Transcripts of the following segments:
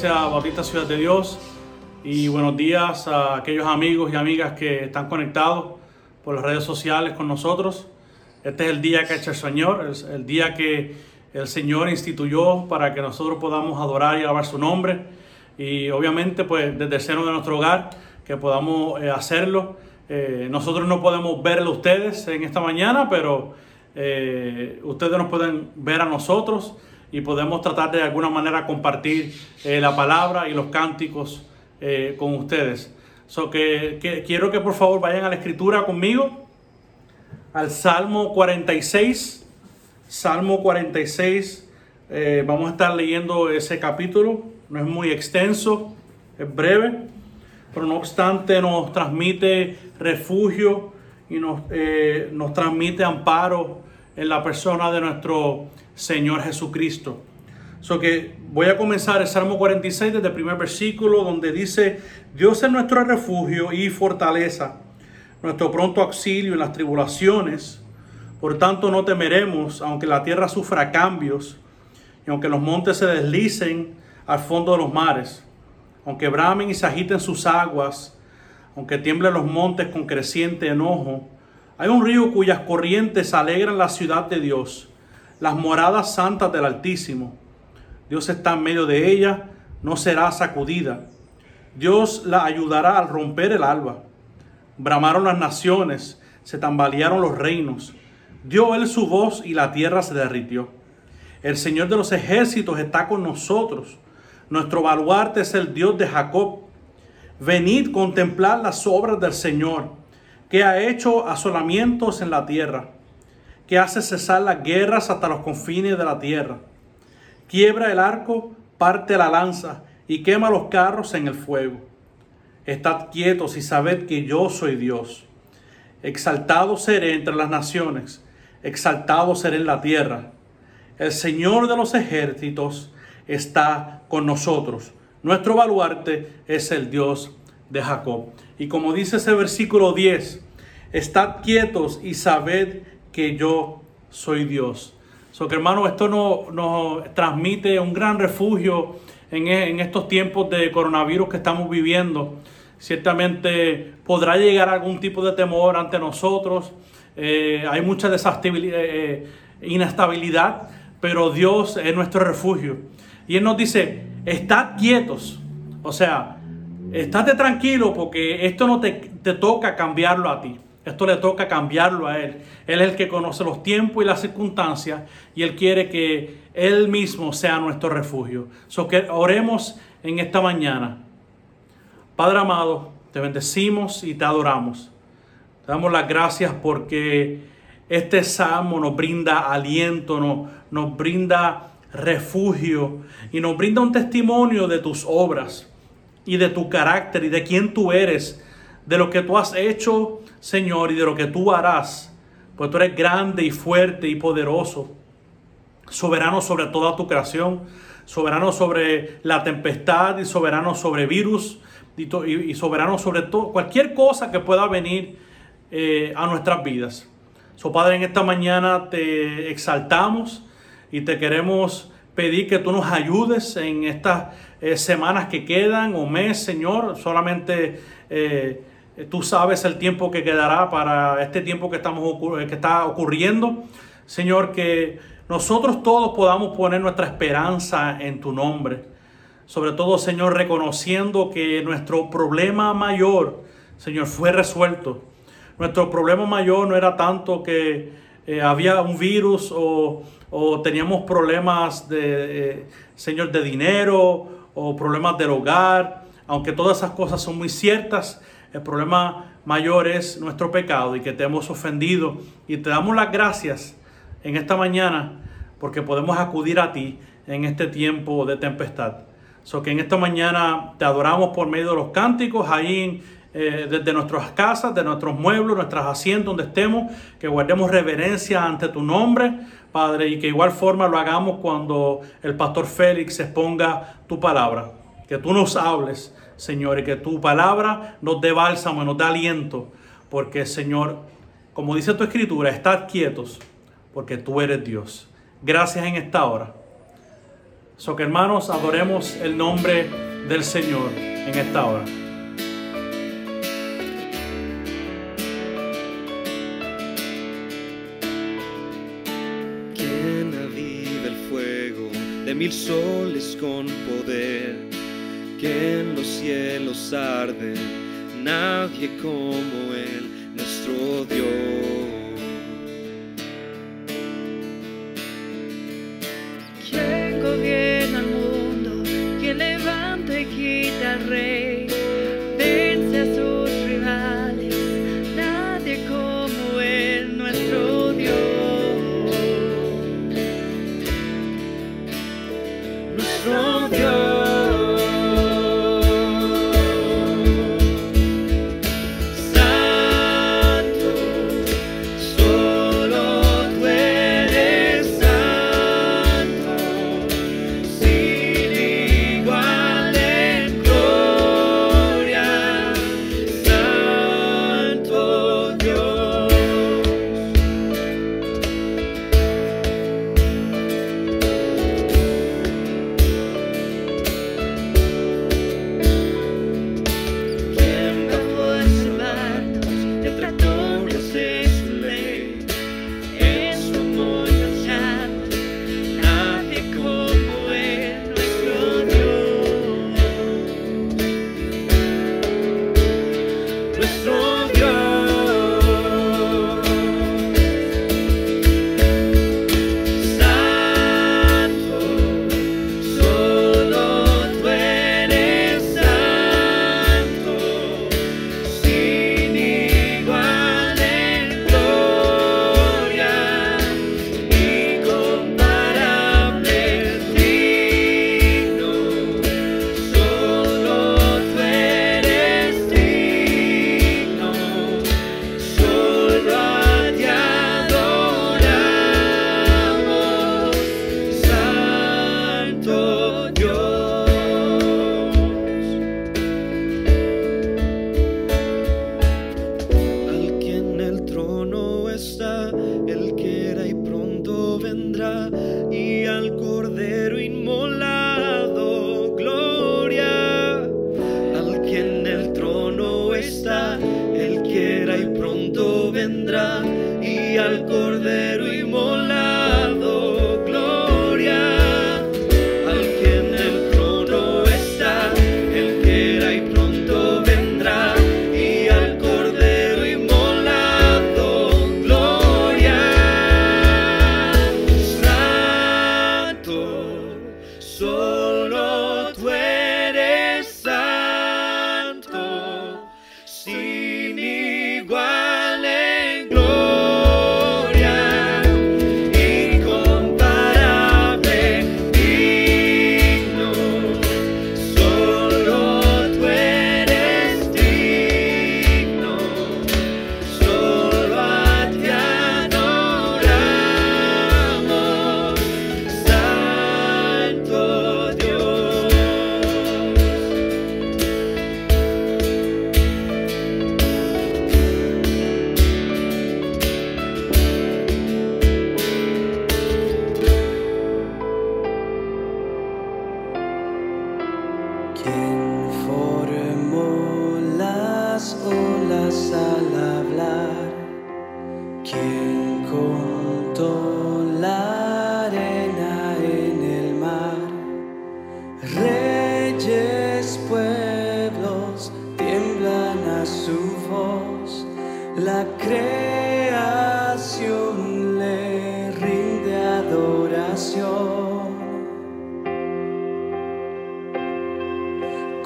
Iglesia Bautista Ciudad de Dios, y buenos días a aquellos amigos y amigas que están conectados por las redes sociales con nosotros. Este es el día que ha hecho el Señor, es el día que el Señor instituyó para que nosotros podamos adorar y alabar su nombre, y obviamente pues desde el seno de nuestro hogar que podamos eh, hacerlo. Eh, nosotros no podemos verlo ustedes en esta mañana, pero eh, ustedes nos pueden ver a nosotros y podemos tratar de alguna manera compartir eh, la palabra y los cánticos eh, con ustedes. So que, quiero que por favor vayan a la escritura conmigo, al Salmo 46. Salmo 46, eh, vamos a estar leyendo ese capítulo, no es muy extenso, es breve, pero no obstante nos transmite refugio y nos, nos transmite amparo en la persona de nuestro Señor Jesucristo. So que voy a comenzar el Salmo 46 desde el primer versículo donde dice, Dios es nuestro refugio y fortaleza, nuestro pronto auxilio en las tribulaciones. Por tanto no temeremos, aunque la tierra sufra cambios y aunque los montes se deslicen al fondo de los mares, aunque bramen y se agiten sus aguas, aunque tiemblen los montes con creciente enojo. Hay un río cuyas corrientes alegran la ciudad de Dios las moradas santas del Altísimo. Dios está en medio de ella, no será sacudida. Dios la ayudará al romper el alba. Bramaron las naciones, se tambalearon los reinos. Dio él su voz y la tierra se derritió. El Señor de los ejércitos está con nosotros. Nuestro baluarte es el Dios de Jacob. Venid contemplar las obras del Señor, que ha hecho asolamientos en la tierra que hace cesar las guerras hasta los confines de la tierra. Quiebra el arco, parte la lanza y quema los carros en el fuego. Estad quietos y sabed que yo soy Dios. Exaltado seré entre las naciones, exaltado seré en la tierra. El Señor de los ejércitos está con nosotros. Nuestro baluarte es el Dios de Jacob. Y como dice ese versículo 10, estad quietos y sabed que yo soy Dios. So que hermano, esto nos, transmite un gran refugio en, en, estos tiempos de coronavirus que estamos viviendo. Ciertamente podrá llegar algún tipo de temor ante nosotros. Eh, hay mucha desestabilidad, eh, inestabilidad, pero Dios es nuestro refugio. Y Él nos dice, estad quietos. O sea, estate tranquilo porque esto no te, te toca cambiarlo a ti. Esto le toca cambiarlo a Él. Él es el que conoce los tiempos y las circunstancias y Él quiere que Él mismo sea nuestro refugio. So que oremos en esta mañana. Padre amado, te bendecimos y te adoramos. Te damos las gracias porque este salmo nos brinda aliento, nos, nos brinda refugio y nos brinda un testimonio de tus obras y de tu carácter y de quién tú eres, de lo que tú has hecho Señor, y de lo que tú harás, pues tú eres grande y fuerte y poderoso, soberano sobre toda tu creación, soberano sobre la tempestad y soberano sobre virus y, soberano sobre todo, cualquier cosa que pueda venir eh, a nuestras vidas. So, Padre, en esta mañana te exaltamos y te queremos pedir que tú nos ayudes en estas eh, semanas que quedan o mes, Señor. Solamente eh, tú sabes el tiempo que quedará para este tiempo que, estamos, eh, que está ocurriendo. Señor, que nosotros todos podamos poner nuestra esperanza en tu nombre. Sobre todo, Señor, reconociendo que nuestro problema mayor, Señor, fue resuelto. Nuestro problema mayor no era tanto que eh, había un virus o, teníamos problemas de, Señor, de dinero o problemas del hogar, aunque todas esas cosas son muy ciertas. El problema mayor es nuestro pecado y que te hemos ofendido. Y te damos las gracias en esta mañana porque podemos acudir a ti en este tiempo de tempestad. So que en esta mañana te adoramos por medio de los cánticos ahí eh, desde nuestras casas, de nuestros muebles, nuestras asientos donde estemos, que guardemos reverencia ante tu nombre, Padre, y que igual forma lo hagamos cuando el pastor Félix exponga tu palabra. Que tú nos hables Señor, y que tu palabra nos dé bálsamo, nos dé aliento, porque Señor, como dice tu escritura, estad quietos, porque tú eres Dios. Gracias en esta hora. So que hermanos, adoremos el nombre del Señor en esta hora. Quien el fuego de mil soles con poder cielos arde, nadie como Él, nuestro Dios.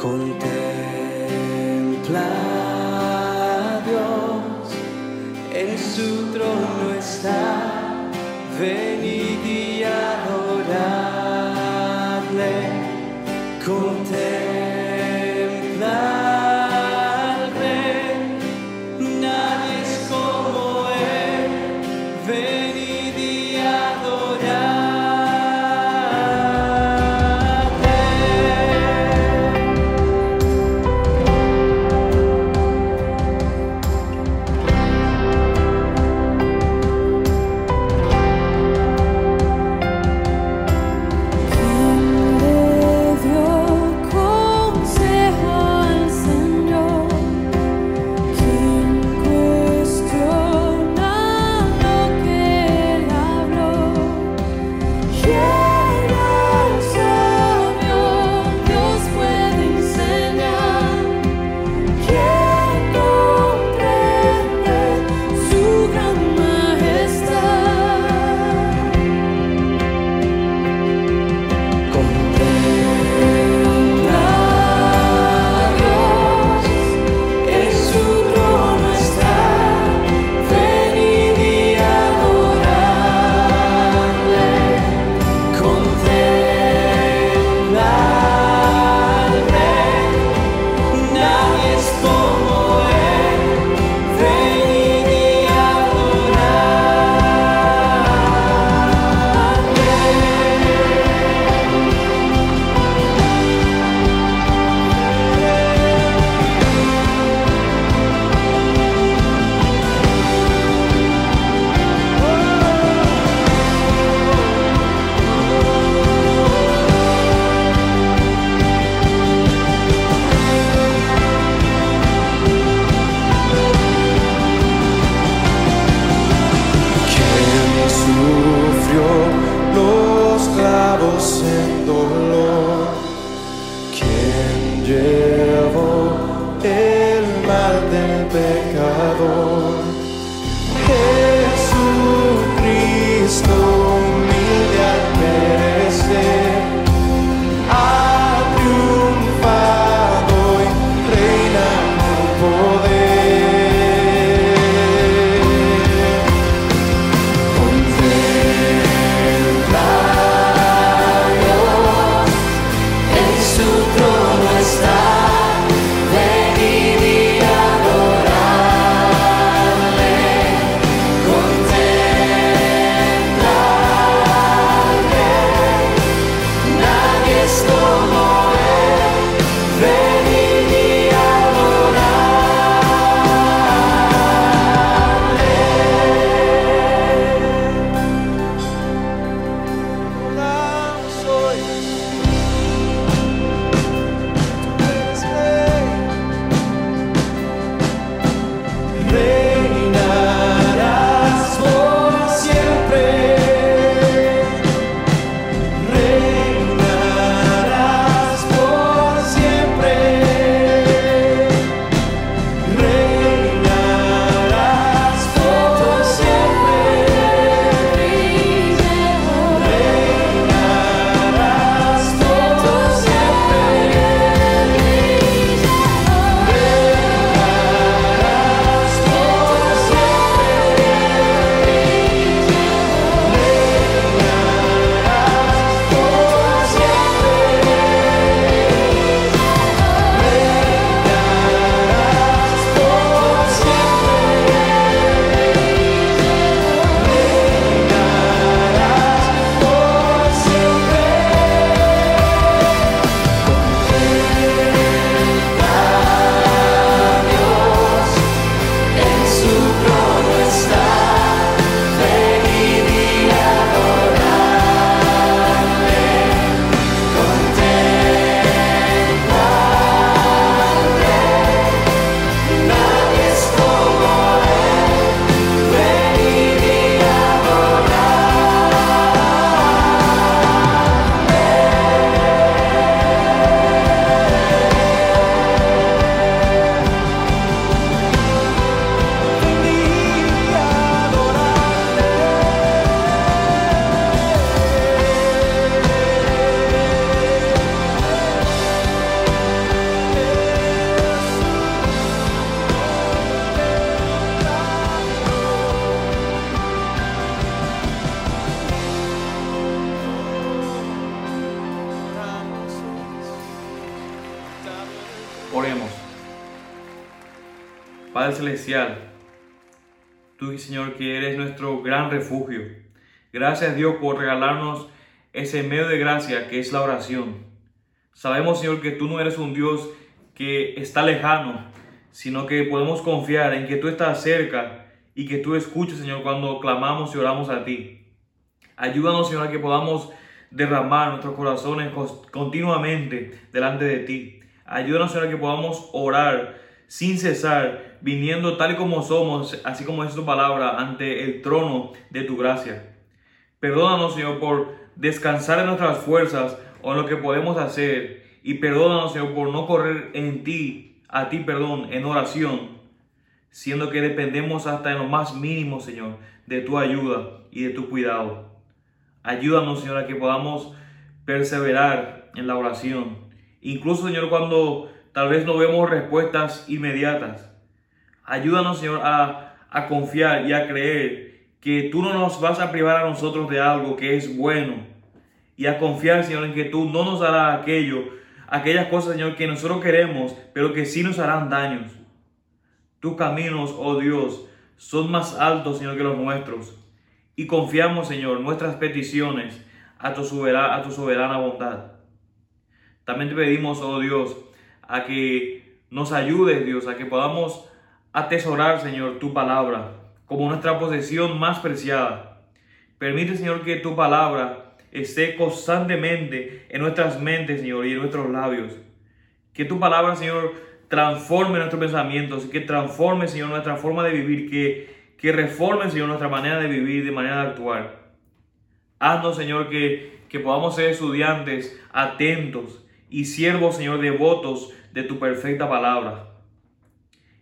Contempla a Dios, en su trono está. Ven es la oración. Sabemos, Señor, que tú no eres un Dios que está lejano, sino que podemos confiar en que tú estás cerca y que tú escuchas, Señor, cuando clamamos y oramos a ti. Ayúdanos, Señor, a que podamos derramar nuestros corazones continuamente delante de ti. Ayúdanos, Señor, a que podamos orar sin cesar, viniendo tal como somos, así como es tu palabra, ante el trono de tu gracia. Perdónanos, Señor, por descansar en nuestras fuerzas o en lo que podemos hacer. Y perdónanos, Señor, por no correr en ti, a ti, perdón, en oración, siendo que dependemos hasta en lo más mínimo, Señor, de tu ayuda y de tu cuidado. Ayúdanos, Señor, a que podamos perseverar en la oración. Incluso, Señor, cuando tal vez no vemos respuestas inmediatas. Ayúdanos, Señor, a, a confiar y a creer que tú no nos vas a privar a nosotros de algo que es bueno. Y a confiar, Señor, en que tú no nos harás aquello, aquellas cosas, Señor, que nosotros queremos, pero que sí nos harán daños. Tus caminos, oh Dios, son más altos, Señor, que los nuestros y confiamos, Señor, nuestras peticiones a tu, soberana, a tu soberana bondad. También te pedimos, oh Dios, a que nos ayudes, Dios, a que podamos atesorar, Señor, tu palabra como nuestra posesión más preciada. Permite, Señor, que tu palabra esté constantemente en nuestras mentes, Señor, y en nuestros labios. Que tu palabra, Señor, transforme nuestros pensamientos, que transforme, Señor, nuestra forma de vivir, que que reformen, Señor, nuestra manera de vivir, de manera de actuar. Haznos, Señor, que, que podamos ser estudiantes atentos y siervos, Señor, devotos de tu perfecta palabra.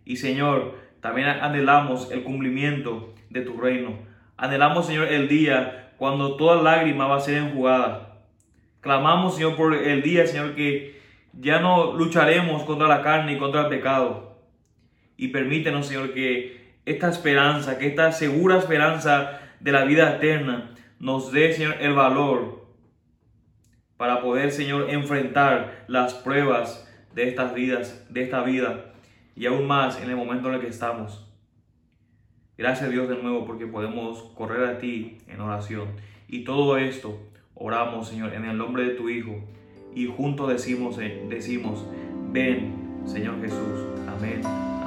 Y, Señor, también anhelamos el cumplimiento de tu reino. Anhelamos, Señor, el día cuando toda lágrima va a ser enjugada. Clamamos, Señor, por el día, Señor, que ya no lucharemos contra la carne y contra el pecado. Y permítenos, Señor, que esta esperanza, que esta segura esperanza de la vida eterna nos dé, Señor, el valor para poder, Señor, enfrentar las pruebas de estas vidas, de esta vida y aún más en el momento en el que estamos. Gracias Dios de nuevo porque podemos correr a ti en oración. Y todo esto oramos, Señor, en el nombre de tu Hijo. Y juntos decimos, eh, decimos, ven, Señor Jesús. Amén.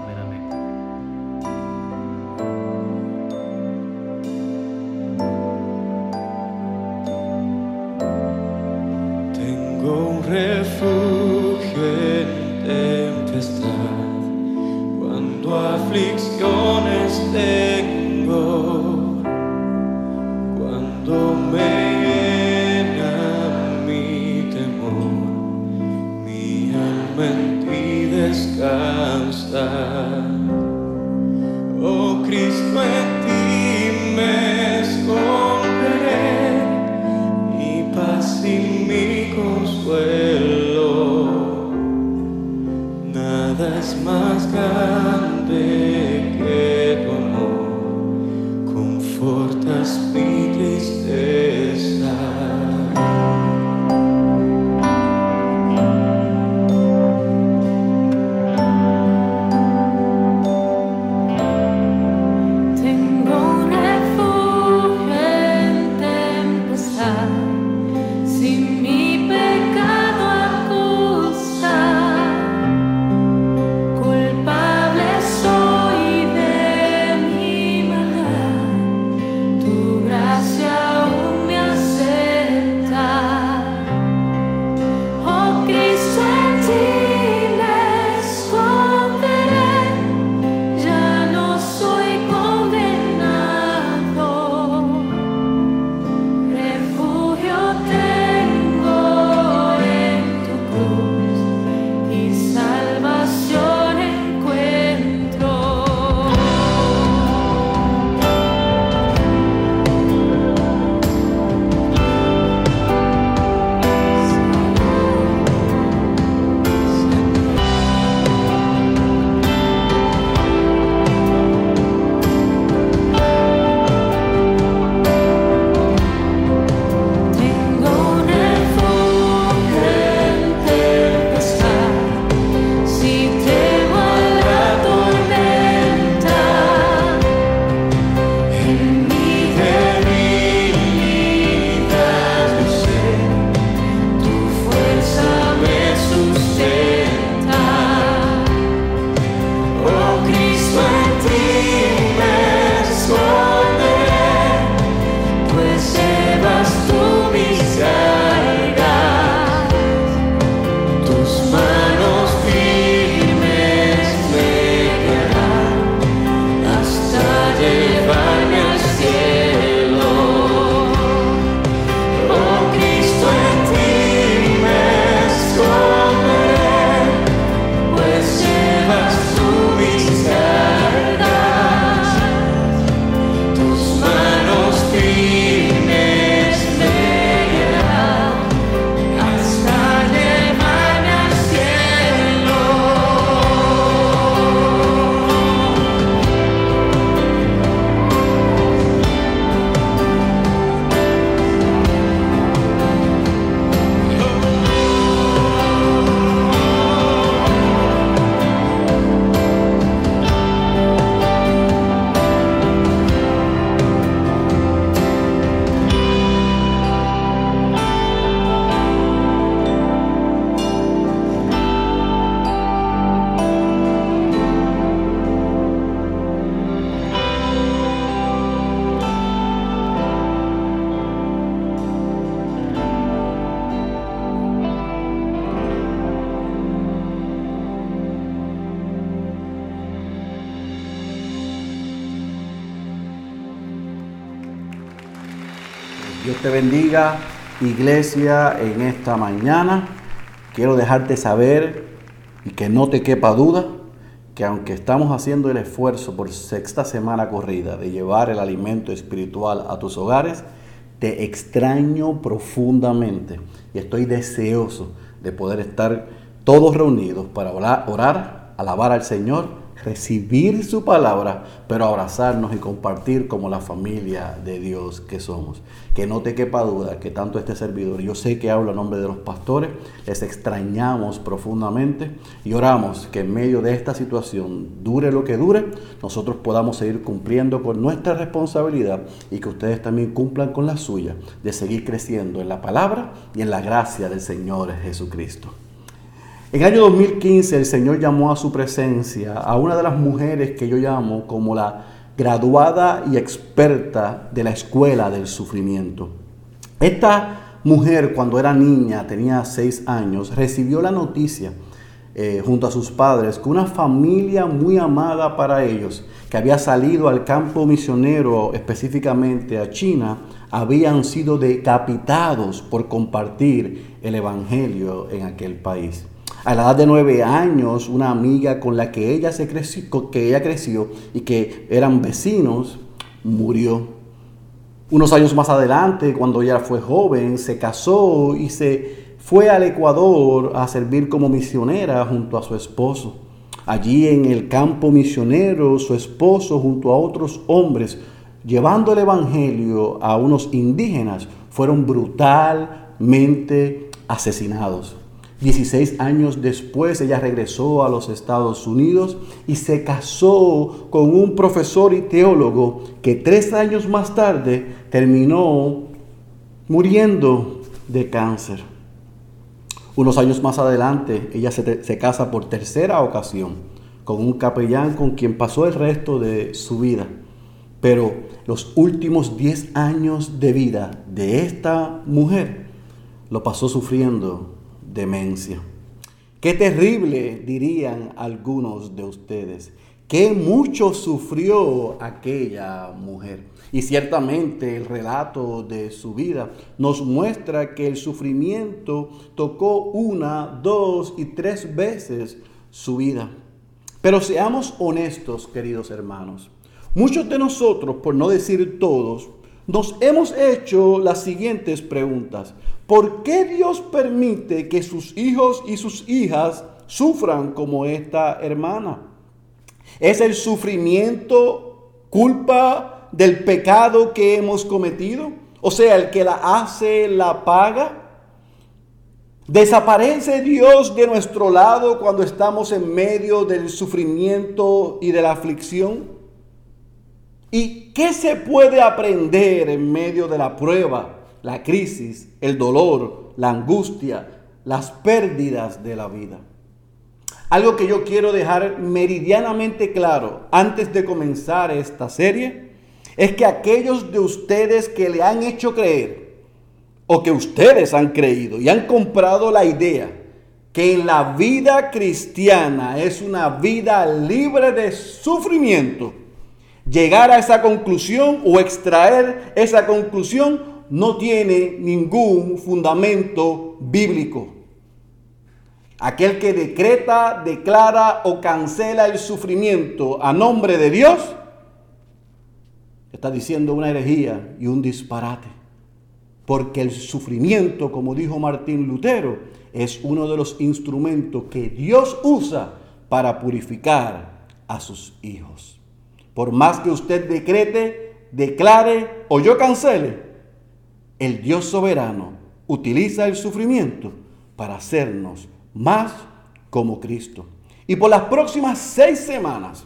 Te bendiga, iglesia, en esta mañana. Quiero dejarte saber y que no te quepa duda que aunque estamos haciendo el esfuerzo por sexta semana corrida de llevar el alimento espiritual a tus hogares, te extraño profundamente y estoy deseoso de poder estar todos reunidos para orar, orar alabar al Señor recibir su palabra, pero abrazarnos y compartir como la familia de Dios que somos. Que no te quepa duda que tanto este servidor, yo sé que hablo a nombre de los pastores, les extrañamos profundamente y oramos que en medio de esta situación, dure lo que dure, nosotros podamos seguir cumpliendo con nuestra responsabilidad y que ustedes también cumplan con la suya de seguir creciendo en la palabra y en la gracia del Señor Jesucristo. En el año 2015 el Señor llamó a su presencia a una de las mujeres que yo llamo como la graduada y experta de la escuela del sufrimiento. Esta mujer cuando era niña, tenía seis años, recibió la noticia eh, junto a sus padres que una familia muy amada para ellos, que había salido al campo misionero específicamente a China, habían sido decapitados por compartir el Evangelio en aquel país. A la edad de nueve años, una amiga con la que ella, se creció, que ella creció y que eran vecinos, murió. Unos años más adelante, cuando ella fue joven, se casó y se fue al Ecuador a servir como misionera junto a su esposo. Allí en el campo misionero, su esposo junto a otros hombres, llevando el Evangelio a unos indígenas, fueron brutalmente asesinados. 16 años después ella regresó a los Estados Unidos y se casó con un profesor y teólogo que tres años más tarde terminó muriendo de cáncer. Unos años más adelante ella se, se casa por tercera ocasión con un capellán con quien pasó el resto de su vida. Pero los últimos 10 años de vida de esta mujer lo pasó sufriendo demencia. Qué terrible, dirían algunos de ustedes. Qué mucho sufrió aquella mujer. Y ciertamente el relato de su vida nos muestra que el sufrimiento tocó una, dos y tres veces su vida. Pero seamos honestos, queridos hermanos. Muchos de nosotros, por no decir todos, nos hemos hecho las siguientes preguntas. ¿Por qué Dios permite que sus hijos y sus hijas sufran como esta hermana? ¿Es el sufrimiento culpa del pecado que hemos cometido? O sea, el que la hace la paga. ¿Desaparece Dios de nuestro lado cuando estamos en medio del sufrimiento y de la aflicción? ¿Y qué se puede aprender en medio de la prueba, la crisis, el dolor, la angustia, las pérdidas de la vida? Algo que yo quiero dejar meridianamente claro antes de comenzar esta serie es que aquellos de ustedes que le han hecho creer o que ustedes han creído y han comprado la idea que en la vida cristiana es una vida libre de sufrimiento, llegar a esa conclusión o extraer esa conclusión no tiene ningún fundamento bíblico. Aquel que decreta, declara o cancela el sufrimiento a nombre de Dios, está diciendo una herejía y un disparate. Porque el sufrimiento, como dijo Martín Lutero, es uno de los instrumentos que Dios usa para purificar a sus hijos. Por más que usted decrete, declare o yo cancele, el Dios soberano utiliza el sufrimiento para hacernos más como Cristo. Y por las próximas seis semanas,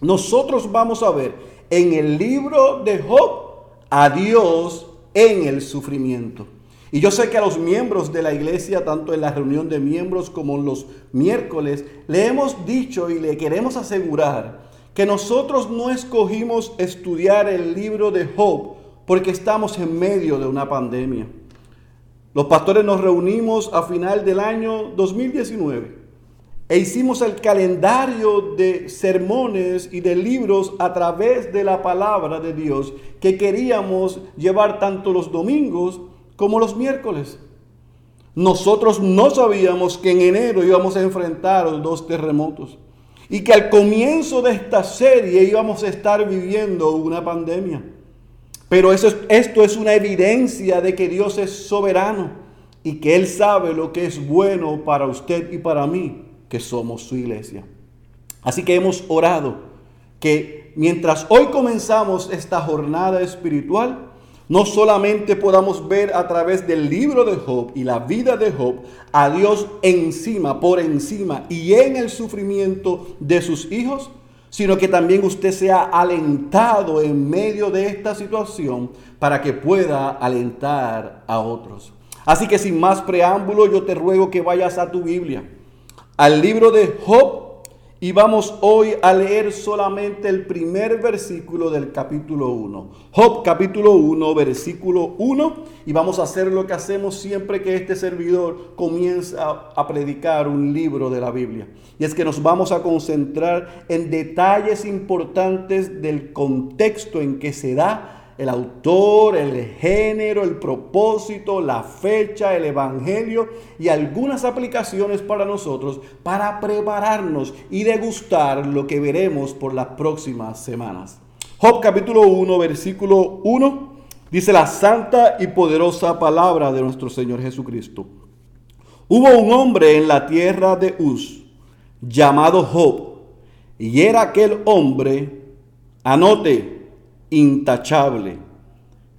nosotros vamos a ver en el libro de Job a Dios en el sufrimiento. Y yo sé que a los miembros de la iglesia, tanto en la reunión de miembros como en los miércoles, le hemos dicho y le queremos asegurar que nosotros no escogimos estudiar el libro de Job porque estamos en medio de una pandemia. Los pastores nos reunimos a final del año 2019 e hicimos el calendario de sermones y de libros a través de la palabra de Dios que queríamos llevar tanto los domingos como los miércoles. Nosotros no sabíamos que en enero íbamos a enfrentar dos terremotos y que al comienzo de esta serie íbamos a estar viviendo una pandemia. Pero eso es- esto es una evidencia de que Dios es soberano y que Él sabe lo que es bueno para usted y para mí, que somos su iglesia. Así que hemos orado que mientras hoy comenzamos esta jornada espiritual, no solamente podamos ver a través del libro de Job y la vida de Job a Dios encima, por encima y en el sufrimiento de sus hijos, sino que también usted sea alentado en medio de esta situación para que pueda alentar a otros. Así que sin más preámbulo, yo te ruego que vayas a tu Biblia, al libro de Job, y vamos hoy a leer solamente el primer versículo del capítulo 1. Job capítulo 1, versículo 1. Y vamos a hacer lo que hacemos siempre que este servidor comienza a predicar un libro de la Biblia. Y es que nos vamos a concentrar en detalles importantes del contexto en que se da el autor, el género, el propósito, la fecha, el evangelio y algunas aplicaciones para nosotros para prepararnos y degustar lo que veremos por las próximas semanas. Job capítulo 1, versículo 1, dice la santa y poderosa palabra de nuestro Señor Jesucristo. Hubo un hombre en la tierra de Uz llamado Job, y era aquel hombre, anote, intachable,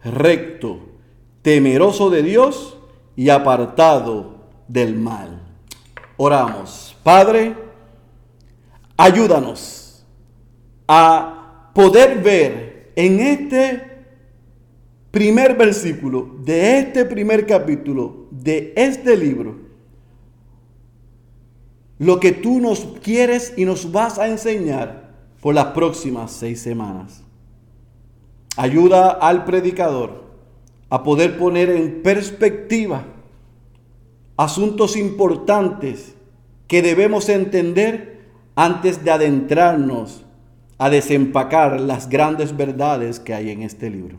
recto, temeroso de Dios y apartado del mal. Oramos. Padre, ayúdanos a poder ver en este primer versículo de este primer capítulo de este libro lo que tú nos quieres y nos vas a enseñar por las próximas seis semanas. Ayuda al predicador a poder poner en perspectiva asuntos importantes que debemos entender antes de adentrarnos a desempacar las grandes verdades que hay en este libro.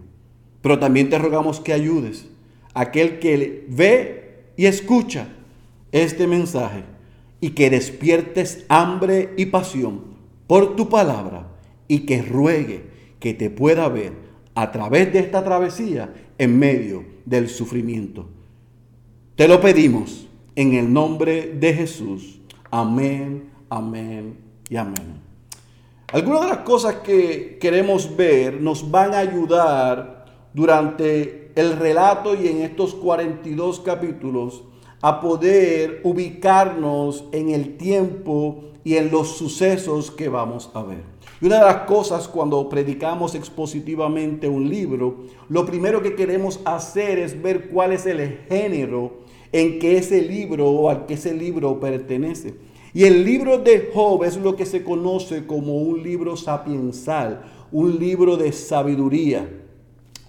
Pero también te rogamos que ayudes a aquel que ve y escucha este mensaje y que despiertes hambre y pasión por tu palabra y que ruegue que te pueda ver a través de esta travesía en medio del sufrimiento. Te lo pedimos en el nombre de Jesús. Amén, amén y amén. Algunas de las cosas que queremos ver nos van a ayudar durante el relato y en estos 42 capítulos a poder ubicarnos en el tiempo y en los sucesos que vamos a ver. Y una de las cosas cuando predicamos expositivamente un libro, lo primero que queremos hacer es ver cuál es el género en que ese libro o al que ese libro pertenece. Y el libro de Job es lo que se conoce como un libro sapiensal, un libro de sabiduría,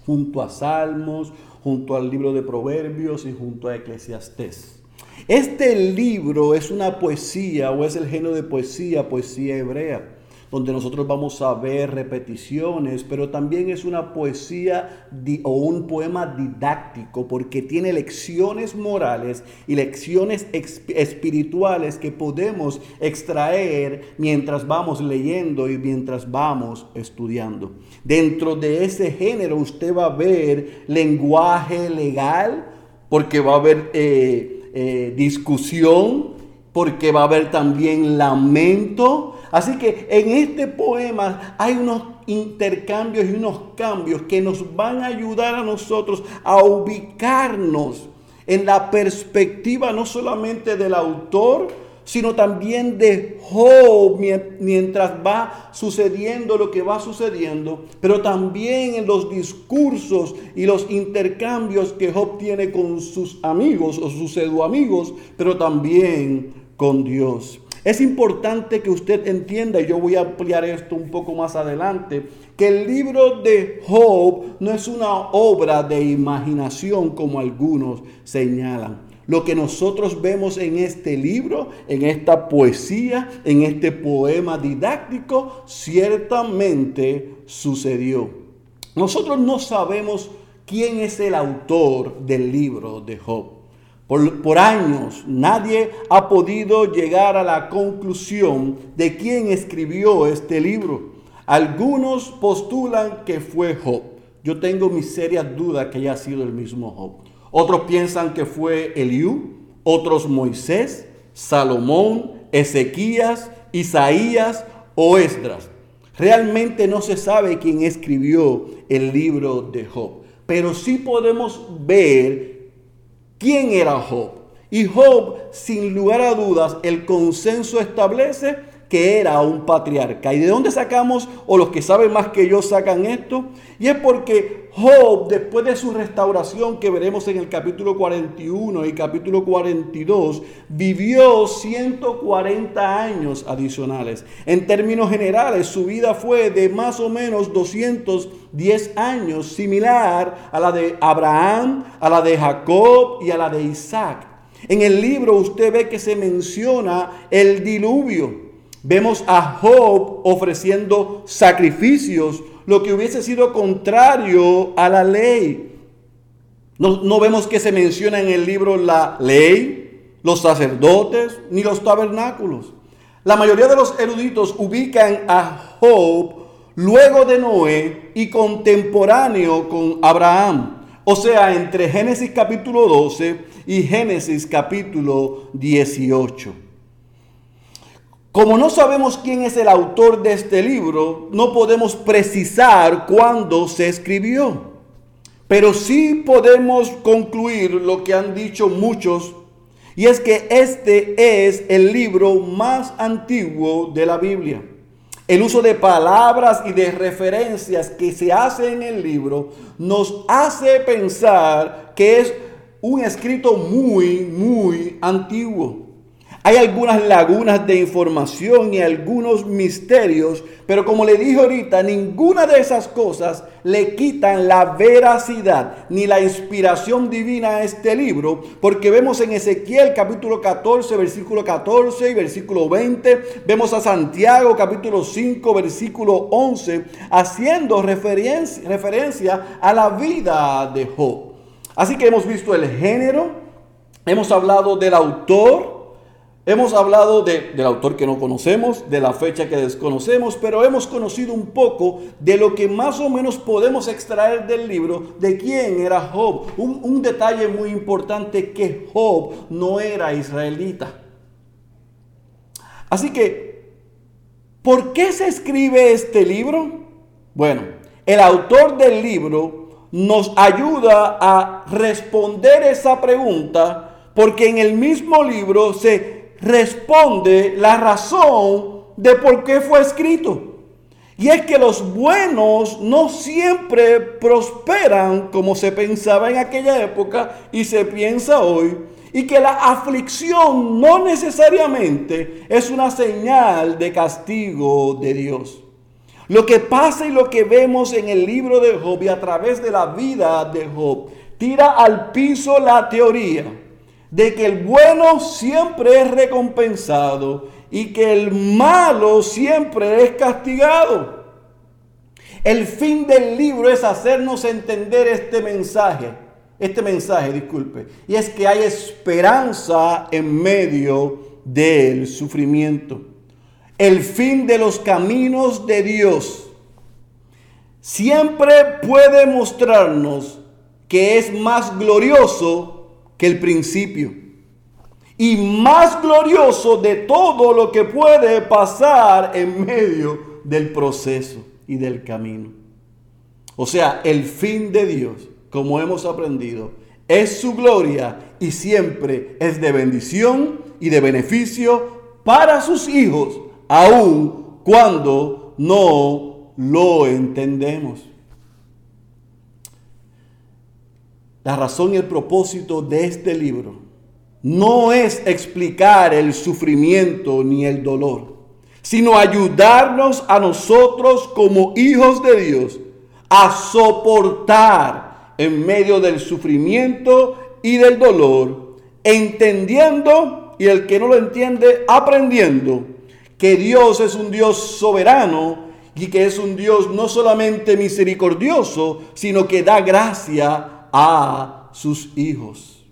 junto a Salmos, junto al libro de Proverbios y junto a Eclesiastés. Este libro es una poesía o es el género de poesía, poesía hebrea, donde nosotros vamos a ver repeticiones, pero también es una poesía o un poema didáctico porque tiene lecciones morales y lecciones espirituales que podemos extraer mientras vamos leyendo y mientras vamos estudiando. Dentro de ese género usted va a ver lenguaje legal, porque va a haber eh, eh, discusión, porque va a haber también lamento. Así que en este poema hay unos intercambios y unos cambios que nos van a ayudar a nosotros a ubicarnos en la perspectiva no solamente del autor, sino también de Job mien- mientras va sucediendo lo que va sucediendo, pero también en los discursos y los intercambios que Job tiene con sus amigos o sus pseudoamigos, pero también con Dios. Es importante que usted entienda, y yo voy a ampliar esto un poco más adelante, que el libro de Job no es una obra de imaginación como algunos señalan. Lo que nosotros vemos en este libro, en esta poesía, en este poema didáctico, ciertamente sucedió. Nosotros no sabemos quién es el autor del libro de Job. Por, años nadie ha podido llegar a la conclusión de quién escribió este libro. Algunos postulan que fue Job. Yo tengo mis serias dudas que haya sido el mismo Job. Otros piensan que fue Eliú, otros Moisés, Salomón, Ezequías, Isaías o Esdras. Realmente no se sabe quién escribió el libro de Job, pero sí podemos ver quién era Job. Y Job, sin lugar a dudas, el consenso establece que era un patriarca. ¿Y de dónde sacamos, o los que saben más que yo sacan esto? Y es porque Job, después de su restauración que veremos en el capítulo 41 y capítulo 42, vivió 140 años adicionales. En términos generales, su vida fue de más o menos 210 años, similar a la de Abraham, a la de Jacob y a la de Isaac. En el libro usted ve que se menciona el diluvio. Vemos a Job ofreciendo sacrificios, lo que hubiese sido contrario a la ley. No, vemos que se menciona en el libro la ley, los sacerdotes, ni los tabernáculos. La mayoría de los eruditos ubican a Job luego de Noé y contemporáneo con Abraham. O sea, entre Génesis capítulo 12 y Génesis capítulo 18. Como no sabemos quién es el autor de este libro, no podemos precisar cuándo se escribió. Pero sí podemos concluir lo que han dicho muchos, y es que este es el libro más antiguo de la Biblia. El uso de palabras y de referencias que se hace en el libro nos hace pensar que es un escrito muy, muy antiguo. Hay algunas lagunas de información y algunos misterios, pero como le dije ahorita, ninguna de esas cosas le quitan la veracidad ni la inspiración divina a este libro, porque vemos en Ezequiel capítulo 14, versículo 14 y versículo 20, vemos a Santiago capítulo 5, versículo 11, haciendo referencia, referencia a la vida de Job. Así que hemos visto el género, hemos hablado del autor, Hemos hablado del autor que no conocemos, de la fecha que desconocemos, pero hemos conocido un poco de lo que más o menos podemos extraer del libro de quién era Job. Un, un detalle muy importante que Job no era israelita. Así que, ¿por qué se escribe este libro? Bueno, el autor del libro nos ayuda a responder esa pregunta porque en el mismo libro se responde la razón de por qué fue escrito. Y es que los buenos no siempre prosperan como se pensaba en aquella época y se piensa hoy. Y que la aflicción no necesariamente es una señal de castigo de Dios. Lo que pasa y lo que vemos en el libro de Job y a través de la vida de Job tira al piso la teoría de que el bueno siempre es recompensado y que el malo siempre es castigado. El fin del libro es hacernos entender este mensaje, este mensaje, disculpe, y es que hay esperanza en medio del sufrimiento. El fin de los caminos de Dios siempre puede mostrarnos que es más glorioso que el principio. Y más glorioso de todo lo que puede pasar en medio del proceso y del camino. O sea, el fin de Dios, como hemos aprendido, es su gloria y siempre es de bendición y de beneficio para sus hijos, aun cuando no lo entendemos. La razón y el propósito de este libro no es explicar el sufrimiento ni el dolor, sino ayudarnos a nosotros como hijos de Dios a soportar en medio del sufrimiento y del dolor entendiendo y el que no lo entiende aprendiendo que Dios es un Dios soberano y que es un Dios no solamente misericordioso, sino que da gracia a sus hijos.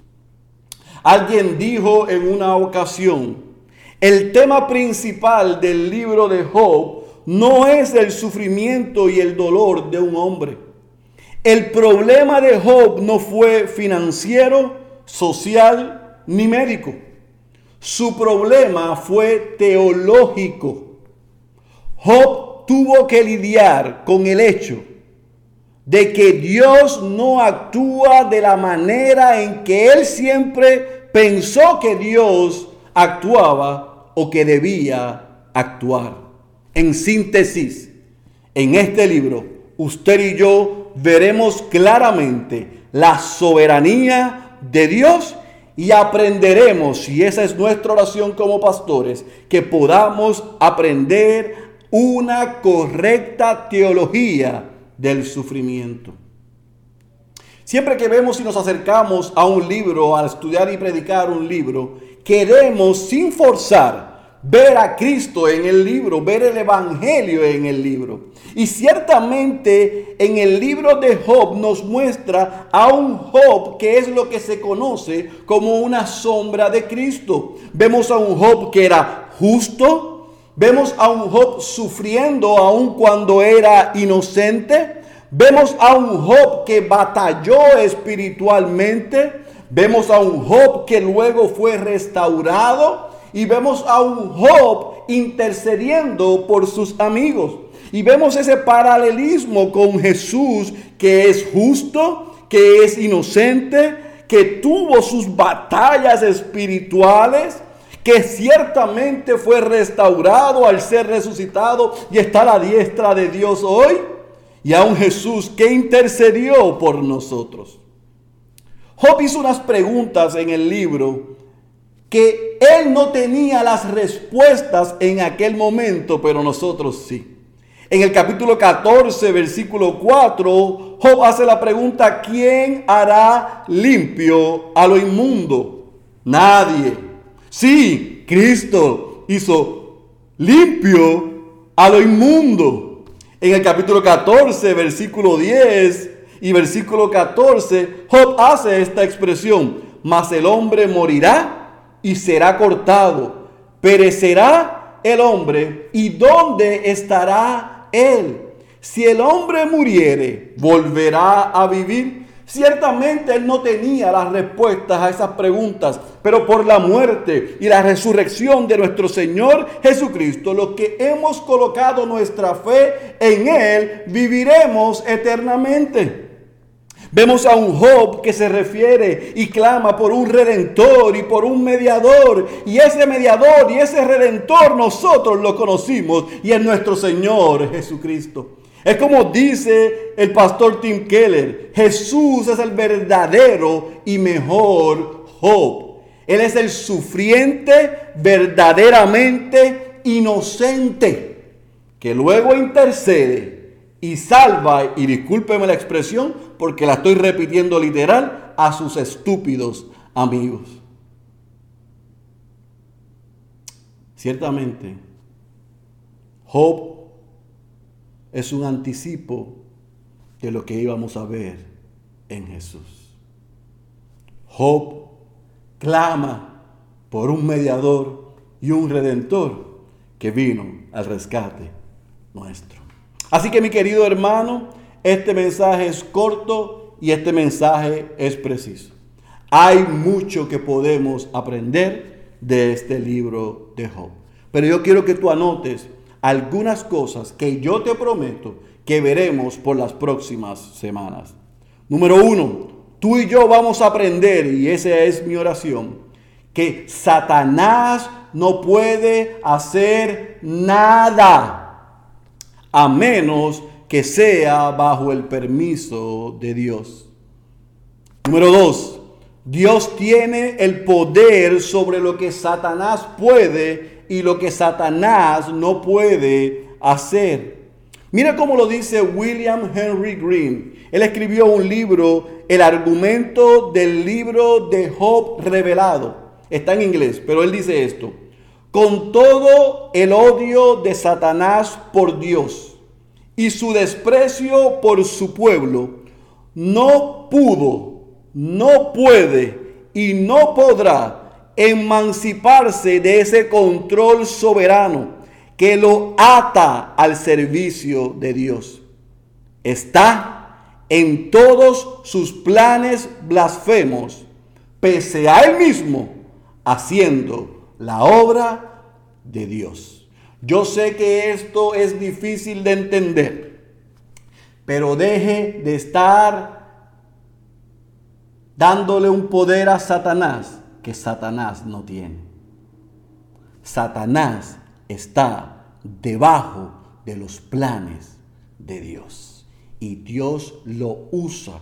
Alguien dijo en una ocasión, el tema principal del libro de Job no es el sufrimiento y el dolor de un hombre. El problema de Job no fue financiero, social ni médico. Su problema fue teológico. Job tuvo que lidiar con el hecho de que Dios no actúa de la manera en que él siempre pensó que Dios actuaba o que debía actuar. En síntesis, en este libro, usted y yo veremos claramente la soberanía de Dios y aprenderemos, y esa es nuestra oración como pastores, que podamos aprender una correcta teología del sufrimiento. Siempre que vemos y nos acercamos a un libro, al estudiar y predicar un libro, queremos sin forzar ver a Cristo en el libro, ver el Evangelio en el libro. Y ciertamente en el libro de Job nos muestra a un Job que es lo que se conoce como una sombra de Cristo. Vemos a un Job que era justo, vemos a un Job sufriendo aun cuando era inocente, vemos a un Job que batalló espiritualmente, vemos a un Job que luego fue restaurado. Y vemos a un Job intercediendo por sus amigos. Y vemos ese paralelismo con Jesús que es justo, que es inocente, que tuvo sus batallas espirituales, que ciertamente fue restaurado al ser resucitado y está a la diestra de Dios hoy. Y a un Jesús que intercedió por nosotros. Job hizo unas preguntas en el libro que él no tenía las respuestas en aquel momento, pero nosotros sí. En el capítulo 14, versículo 4, Job hace la pregunta, ¿quién hará limpio a lo inmundo? Nadie. Sí, Cristo hizo limpio a lo inmundo. En el capítulo 14, versículo 10 y versículo 14, Job hace esta expresión, mas el hombre morirá y será cortado. Perecerá el hombre y dónde estará él. Si el hombre muriere, volverá a vivir. Ciertamente él no tenía las respuestas a esas preguntas, pero por la muerte y la resurrección de nuestro Señor Jesucristo, los que hemos colocado nuestra fe en él, viviremos eternamente. Vemos a un Job que se refiere y clama por un redentor y por un mediador. Y ese mediador y ese redentor nosotros lo conocimos y es nuestro Señor Jesucristo. Es como dice el pastor Tim Keller, Jesús es el verdadero y mejor Job. Él es el sufriente verdaderamente inocente que luego intercede y salva, y discúlpeme la expresión, porque la estoy repitiendo literal, a sus estúpidos amigos. Ciertamente, Job es un anticipo de lo que íbamos a ver en Jesús. Job clama por un mediador y un redentor que vino al rescate nuestro. Así que mi querido hermano, este mensaje es corto y este mensaje es preciso. Hay mucho que podemos aprender de este libro de Job. Pero yo quiero que tú anotes algunas cosas que yo te prometo que veremos por las próximas semanas. Número uno, tú y yo vamos a aprender, y esa es mi oración, que Satanás no puede hacer nada a menos que sea bajo el permiso de Dios. Número dos, Dios tiene el poder sobre lo que Satanás puede y lo que Satanás no puede hacer. Mira cómo lo dice William Henry Green Él escribió un libro, el argumento del libro de Job revelado. Está en inglés, pero él dice esto. Con todo el odio de Satanás por Dios y su desprecio por su pueblo, no pudo, no puede y no podrá emanciparse de ese control soberano que lo ata al servicio de Dios. Está en todos sus planes blasfemos, pese a él mismo, haciendo la obra de Dios. Yo sé que esto es difícil de entender, pero deje de estar dándole un poder a Satanás que Satanás no tiene. Satanás está debajo de los planes de Dios y Dios lo usa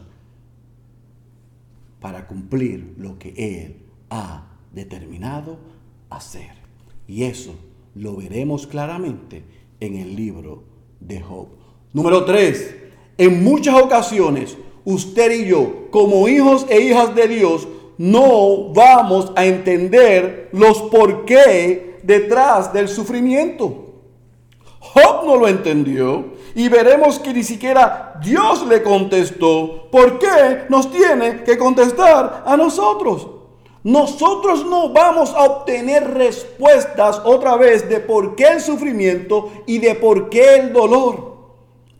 para cumplir lo que Él ha determinado hacer. Y eso lo veremos claramente en el libro de Job. Número 3. En muchas ocasiones, usted y yo, como hijos e hijas de Dios, no vamos a entender los por qué detrás del sufrimiento. Job no lo entendió y veremos que ni siquiera Dios le contestó. ¿Por qué nos tiene que contestar a nosotros? Nosotros no vamos a obtener respuestas otra vez de por qué el sufrimiento y de por qué el dolor.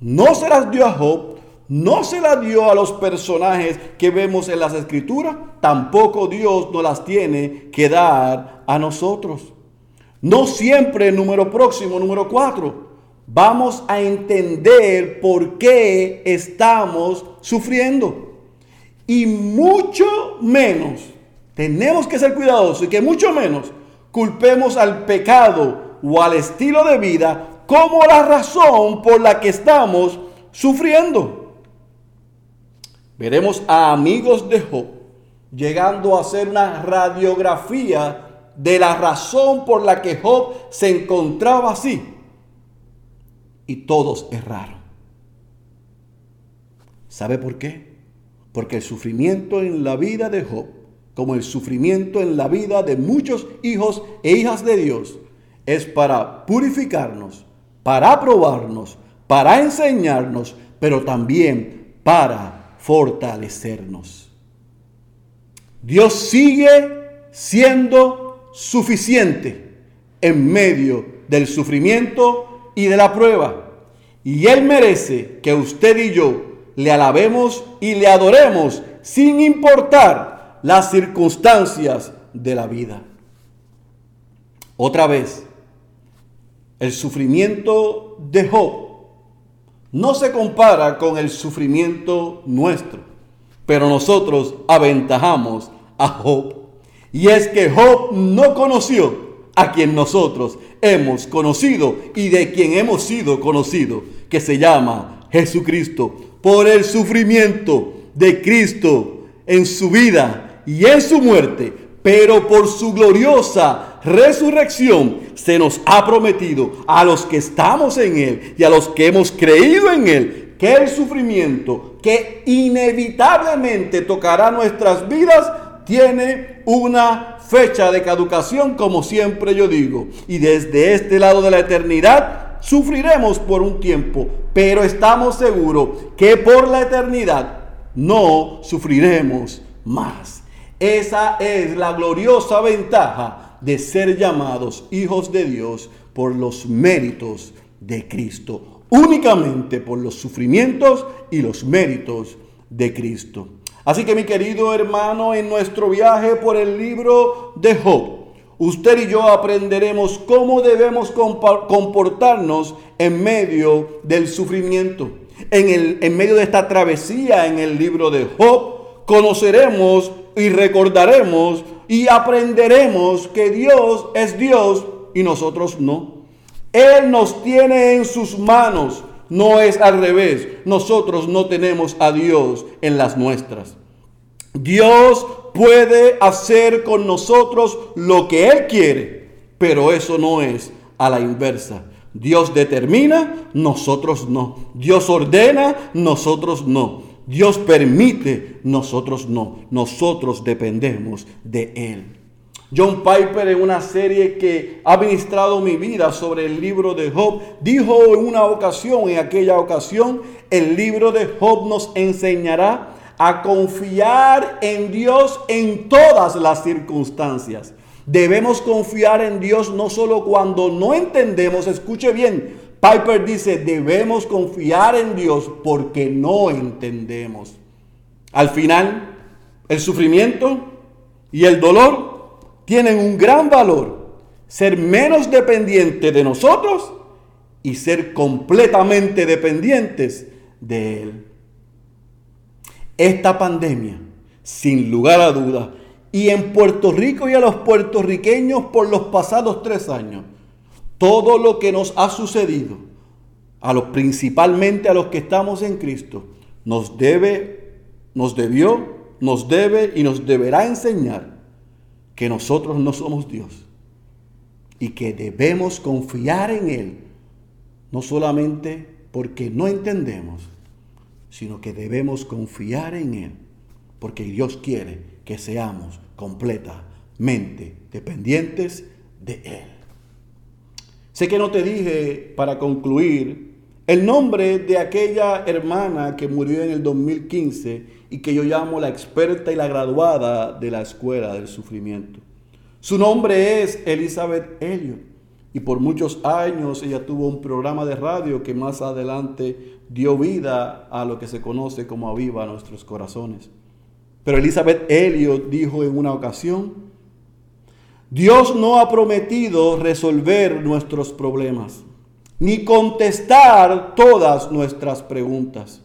No se las dio a Job, no se las dio a los personajes que vemos en las escrituras, tampoco Dios nos las tiene que dar a nosotros. No siempre, número próximo, número cuatro, vamos a entender por qué estamos sufriendo. Y mucho menos, tenemos que ser cuidadosos y que mucho menos culpemos al pecado o al estilo de vida como la razón por la que estamos sufriendo. Veremos a amigos de Job llegando a hacer una radiografía de la razón por la que Job se encontraba así. Y todos erraron. ¿Sabe por qué? Porque el sufrimiento en la vida de Job, como el sufrimiento en la vida de muchos hijos e hijas de Dios, es para purificarnos, para probarnos, para enseñarnos, pero también para fortalecernos. Dios sigue siendo suficiente en medio del sufrimiento y de la prueba. Y Él merece que usted y yo le alabemos y le adoremos sin importar las circunstancias de la vida. Otra vez, el sufrimiento de no se compara con el sufrimiento nuestro, pero nosotros aventajamos a Job y es que Job no conoció a quien nosotros hemos conocido y de quien hemos sido conocidos, que se llama Jesucristo. Por el sufrimiento de Cristo en su vida y en su muerte, pero por su gloriosa resurrección se nos ha prometido a los que estamos en Él y a los que hemos creído en Él que el sufrimiento que inevitablemente tocará nuestras vidas tiene una fecha de caducación, como siempre yo digo. Y desde este lado de la eternidad sufriremos por un tiempo, pero estamos seguros que por la eternidad no sufriremos más. Esa es la gloriosa ventaja de ser llamados hijos de Dios por los méritos de Cristo, únicamente por los sufrimientos y los méritos de Cristo. Así que mi querido hermano, en nuestro viaje por el libro de Job, usted y yo aprenderemos cómo debemos comportarnos en medio del sufrimiento. En, el, en medio de esta travesía en el libro de Job, conoceremos y recordaremos y aprenderemos que Dios es Dios y nosotros no. Él nos tiene en sus manos no es al revés. Nosotros no tenemos a Dios en las nuestras. Dios puede hacer con nosotros lo que Él quiere, pero eso no es a la inversa. Dios determina, nosotros no. Dios ordena, nosotros no. Dios permite, nosotros no. Nosotros dependemos de Él. John Piper en una serie que ha ministrado mi vida sobre el libro de Job, dijo en una ocasión, en aquella ocasión, el libro de Job nos enseñará a confiar en Dios en todas las circunstancias. Debemos confiar en Dios no solo cuando no entendemos, escuche bien, Piper dice, debemos confiar en Dios porque no entendemos. Al final, el sufrimiento y el dolor tienen un gran valor. Ser menos dependiente de nosotros y ser completamente dependientes de Él. Esta pandemia, sin lugar a dudas, y en Puerto Rico y a los puertorriqueños por los pasados tres años, todo lo que nos ha sucedido, a los, principalmente a los que estamos en Cristo, nos debe, nos debió, nos debe y nos deberá enseñar que nosotros no somos Dios y que debemos confiar en Él, no solamente porque no entendemos, sino que debemos confiar en Él, porque Dios quiere que seamos completamente dependientes de Él. Sé que no te dije para concluir el nombre de aquella hermana que murió en el 2015 y que yo llamo la experta y la graduada de la escuela del sufrimiento. Su nombre es Elizabeth Elliot y por muchos años ella tuvo un programa de radio que más adelante dio vida a lo que se conoce como Aviva Nuestros Corazones. Pero Elizabeth Elliot dijo en una ocasión, Dios no ha prometido resolver nuestros problemas, ni contestar todas nuestras preguntas.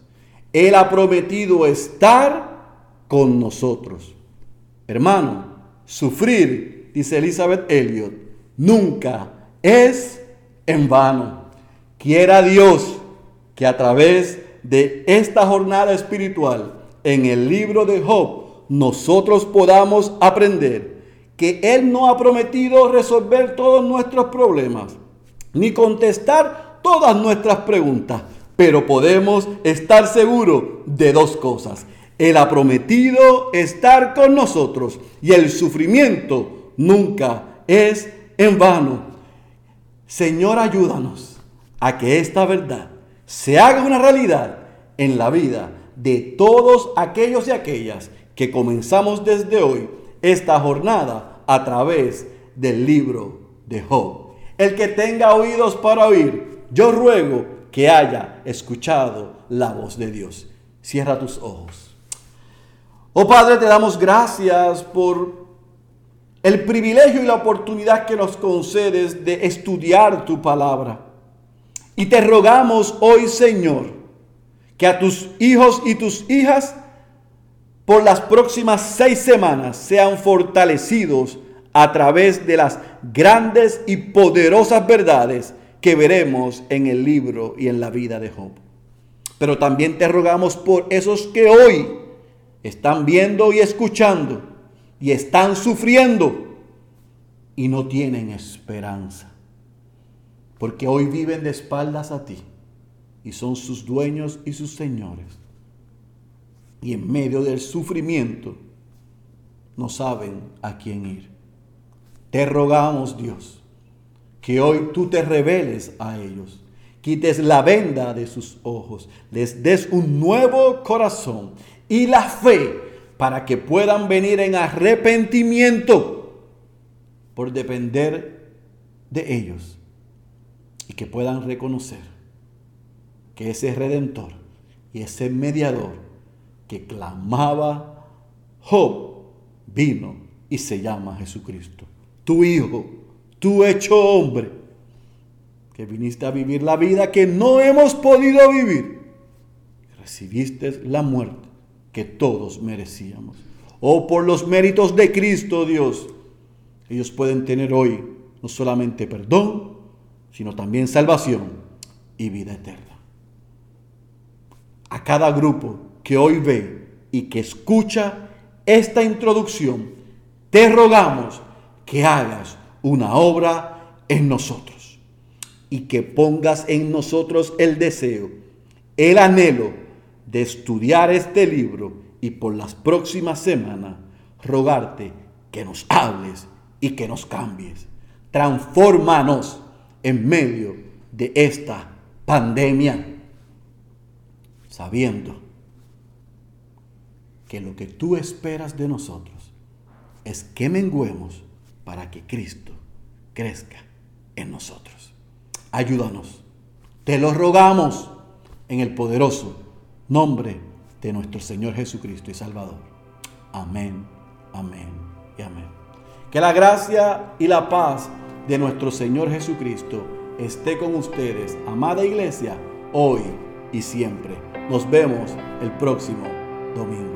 Él ha prometido estar con nosotros. Hermano, sufrir, dice Elizabeth Elliot, nunca es en vano. Quiera Dios que a través de esta jornada espiritual en el libro de Job nosotros podamos aprender que Él no ha prometido resolver todos nuestros problemas, ni contestar todas nuestras preguntas, pero podemos estar seguros de dos cosas. Él ha prometido estar con nosotros y el sufrimiento nunca es en vano. Señor, ayúdanos a que esta verdad se haga una realidad en la vida de todos aquellos y aquellas que comenzamos desde hoy esta jornada a través del libro de Job. El que tenga oídos para oír, yo ruego que haya escuchado la voz de Dios. Cierra tus ojos. Oh Padre, te damos gracias por el privilegio y la oportunidad que nos concedes de estudiar tu palabra. Y te rogamos hoy, Señor, que a tus hijos y tus hijas por las próximas seis semanas sean fortalecidos a través de las grandes y poderosas verdades que veremos en el libro y en la vida de Job. Pero también te rogamos por esos que hoy están viendo y escuchando y están sufriendo y no tienen esperanza. Porque hoy viven de espaldas a ti y son sus dueños y sus señores y en medio del sufrimiento no saben a quién ir. Te rogamos, Dios, que hoy tú te reveles a ellos, quites la venda de sus ojos, les des un nuevo corazón y la fe para que puedan venir en arrepentimiento por depender de ellos y que puedan reconocer que ese redentor y ese mediador que clamaba Job, vino y se llama Jesucristo. Tu Hijo, tu hecho hombre, que viniste a vivir la vida que no hemos podido vivir. Recibiste la muerte que todos merecíamos. Oh, por los méritos de Cristo Dios, ellos pueden tener hoy no solamente perdón, sino también salvación y vida eterna. A cada grupo que hoy ve y que escucha esta introducción, te rogamos que hagas una obra en nosotros y que pongas en nosotros el deseo, el anhelo de estudiar este libro y por las próximas semanas rogarte que nos hables y que nos cambies. Transfórmanos en medio de esta pandemia, sabiendo que lo que tú esperas de nosotros es que menguemos para que Cristo crezca en nosotros. Ayúdanos. Te lo rogamos en el poderoso nombre de nuestro Señor Jesucristo y Salvador. Amén, amén y amén. Que la gracia y la paz de nuestro Señor Jesucristo esté con ustedes, amada iglesia, hoy y siempre. Nos vemos el próximo domingo.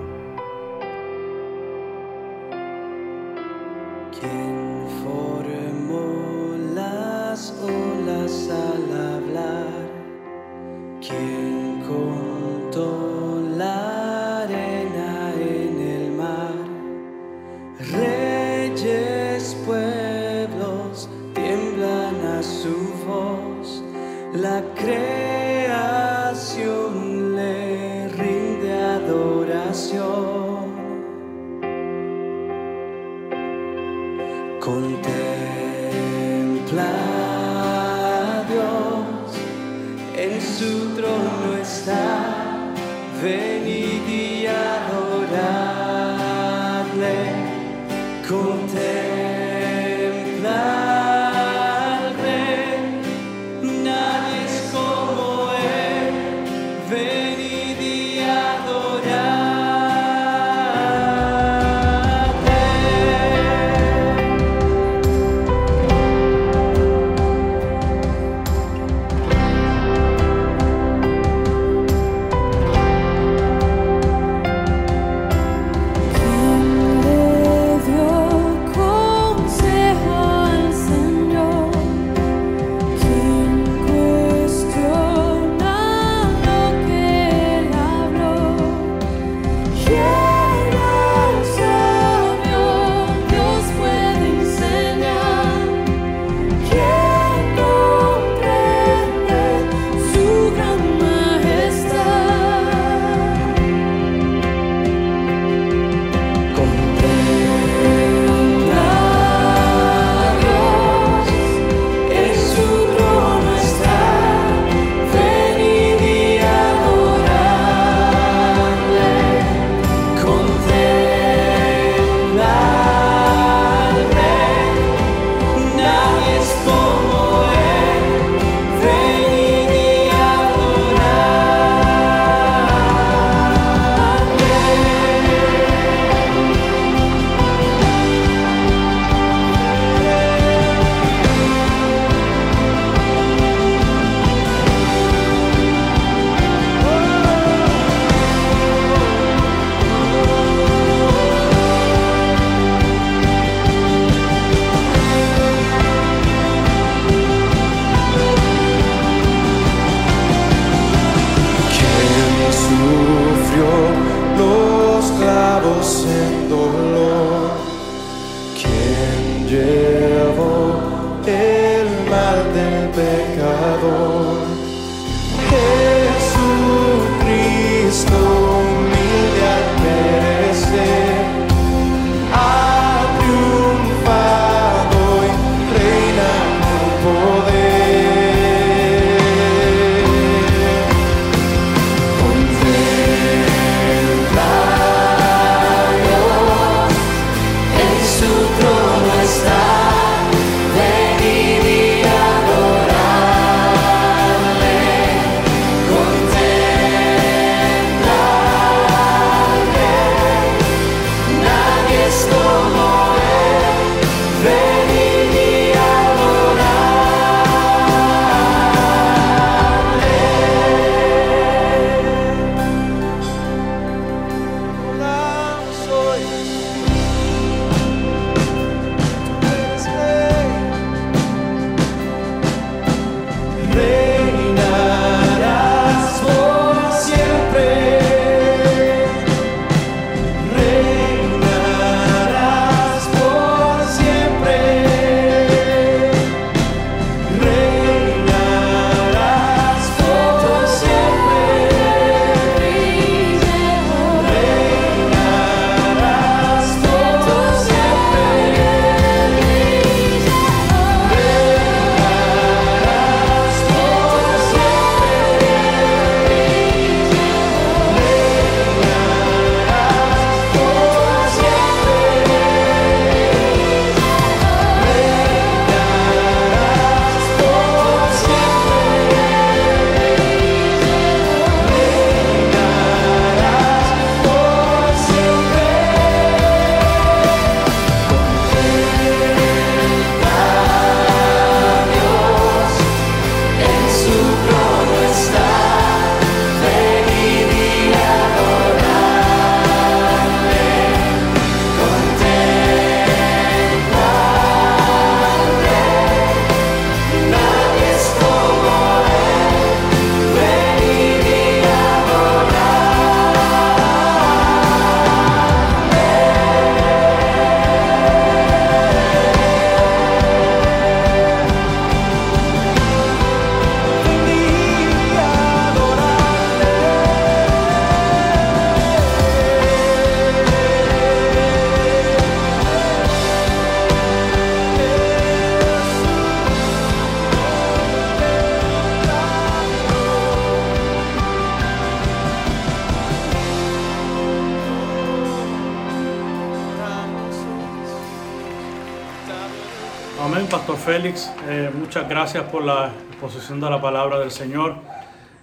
Gracias por la exposición de la palabra del Señor.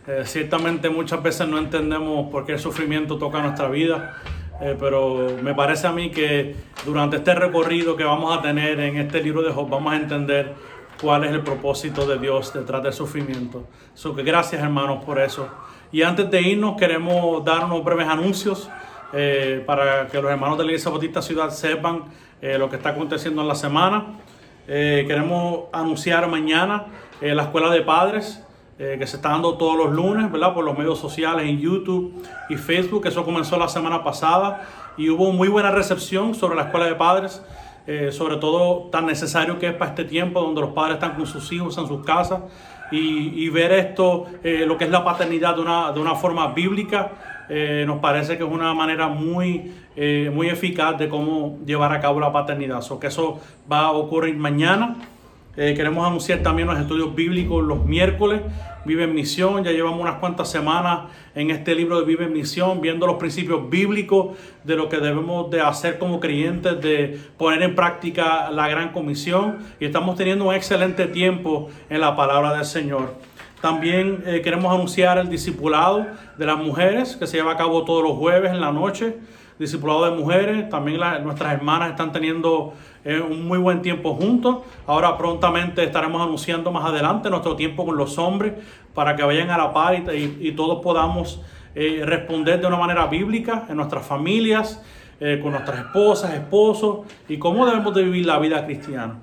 Eh, ciertamente muchas veces no entendemos por qué el sufrimiento toca nuestra vida, eh, pero me parece a mí que durante este recorrido que vamos a tener en este libro de Job vamos a entender cuál es el propósito de Dios detrás del sufrimiento. So que gracias hermanos por eso. Y antes de irnos queremos dar unos breves anuncios eh, para que los hermanos de la Iglesia Bautista Ciudad sepan eh, lo que está aconteciendo en la semana. Eh, queremos anunciar mañana la escuela de padres. que se está dando todos los lunes, ¿verdad? Por los medios sociales, en YouTube y Facebook. Eso comenzó la semana pasada y hubo muy buena recepción sobre la escuela de padres. Eh, sobre todo tan necesario que es para este tiempo donde los padres están con sus hijos en sus casas y, ver esto, eh, lo que es la paternidad de una, de una forma bíblica, eh, nos parece que es una manera muy, muy eficaz de cómo llevar a cabo la paternidad. So que eso va a ocurrir mañana. Eh, queremos anunciar también los estudios bíblicos los miércoles. Vive en Misión, ya llevamos unas cuantas semanas en este libro de Vive en Misión, viendo los principios bíblicos de lo que debemos de hacer como creyentes, de poner en práctica la gran comisión. Y estamos teniendo un excelente tiempo en la palabra del Señor. También eh, queremos anunciar el discipulado de las mujeres que se lleva a cabo todos los jueves en la noche discipulado de mujeres. También nuestras hermanas están teniendo eh, un muy buen tiempo juntos. Ahora prontamente estaremos anunciando más adelante nuestro tiempo con los hombres para que vayan a la par y, todos podamos eh, responder de una manera bíblica en nuestras familias, con nuestras esposas, esposos y cómo debemos de vivir la vida cristiana.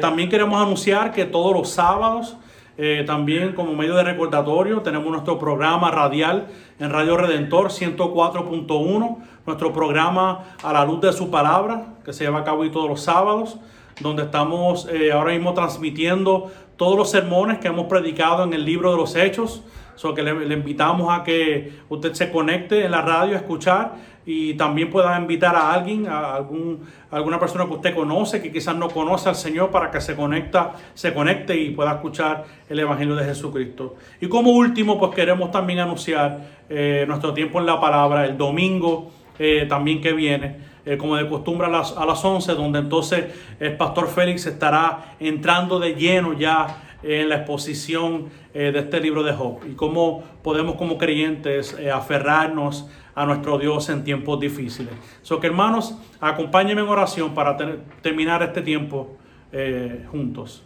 también queremos anunciar que todos los sábados eh, también como medio de recordatorio tenemos nuestro programa radial en Radio Redentor 104.1, nuestro programa A la Luz de su Palabra, que se lleva a cabo hoy todos los sábados, donde estamos eh, ahora mismo transmitiendo todos los sermones que hemos predicado en el libro de los Hechos. So que le, le invitamos a que usted se conecte en la radio a escuchar y también pueda invitar a alguien, a algún, alguna persona que usted conoce, que quizás no conoce al Señor, para que se, conecta, se conecte y pueda escuchar el Evangelio de Jesucristo. Y como último, pues queremos también anunciar eh, nuestro tiempo en la palabra, el domingo eh, también que viene. Eh, como de costumbre a las, a las 11, donde entonces el pastor Félix estará entrando de lleno ya en la exposición de este libro de Job y cómo podemos como creyentes aferrarnos a nuestro Dios en tiempos difíciles. So que hermanos, acompáñenme en oración para terminar este tiempo eh, juntos.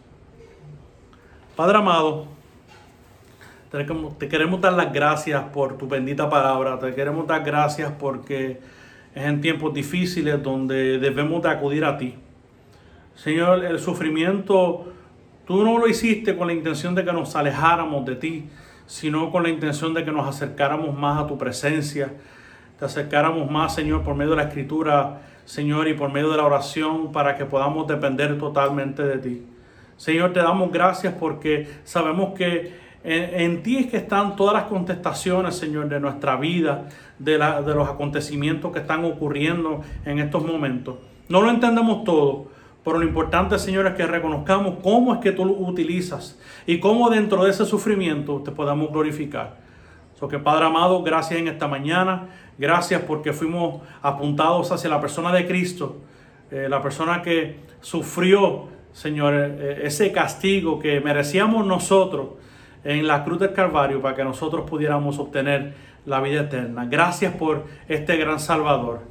Padre amado, te queremos dar las gracias por tu bendita palabra, te queremos dar gracias porque es en tiempos difíciles donde debemos de acudir a ti. Señor, el sufrimiento, tú no lo hiciste con la intención de que nos alejáramos de ti, sino con la intención de que nos acercáramos más a tu presencia, te acercáramos más, Señor, por medio de la escritura, Señor, y por medio de la oración, para que podamos depender totalmente de ti. Señor, te damos gracias porque sabemos que en, ti es que están todas las contestaciones, Señor, de nuestra vida, de, de los acontecimientos que están ocurriendo en estos momentos. No lo entendemos todo, pero lo importante, Señor, es que reconozcamos cómo es que tú lo utilizas y cómo dentro de ese sufrimiento te podamos glorificar. So que Padre amado, gracias en esta mañana. Gracias porque fuimos apuntados hacia la persona de Cristo, eh, la persona que sufrió, Señor, eh, ese castigo que merecíamos nosotros en la cruz del Calvario para que nosotros pudiéramos obtener la vida eterna. Gracias por este gran Salvador,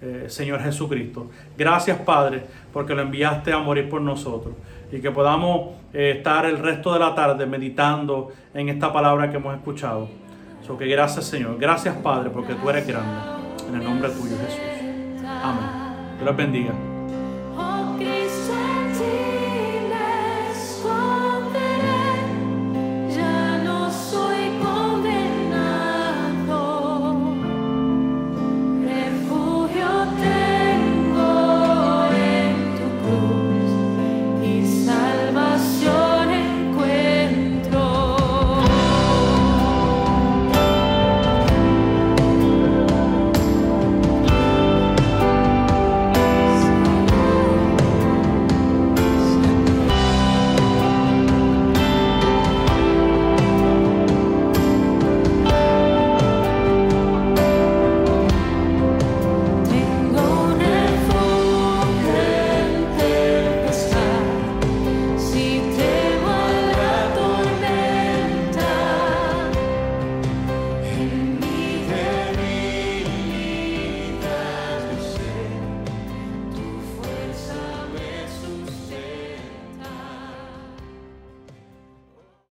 eh, Señor Jesucristo. Gracias, Padre, porque lo enviaste a morir por nosotros y que podamos estar el resto de la tarde meditando en esta palabra que hemos escuchado. So que gracias Señor, gracias Padre, porque tú eres grande. En el nombre tuyo Jesús. Amén. Dios bendiga.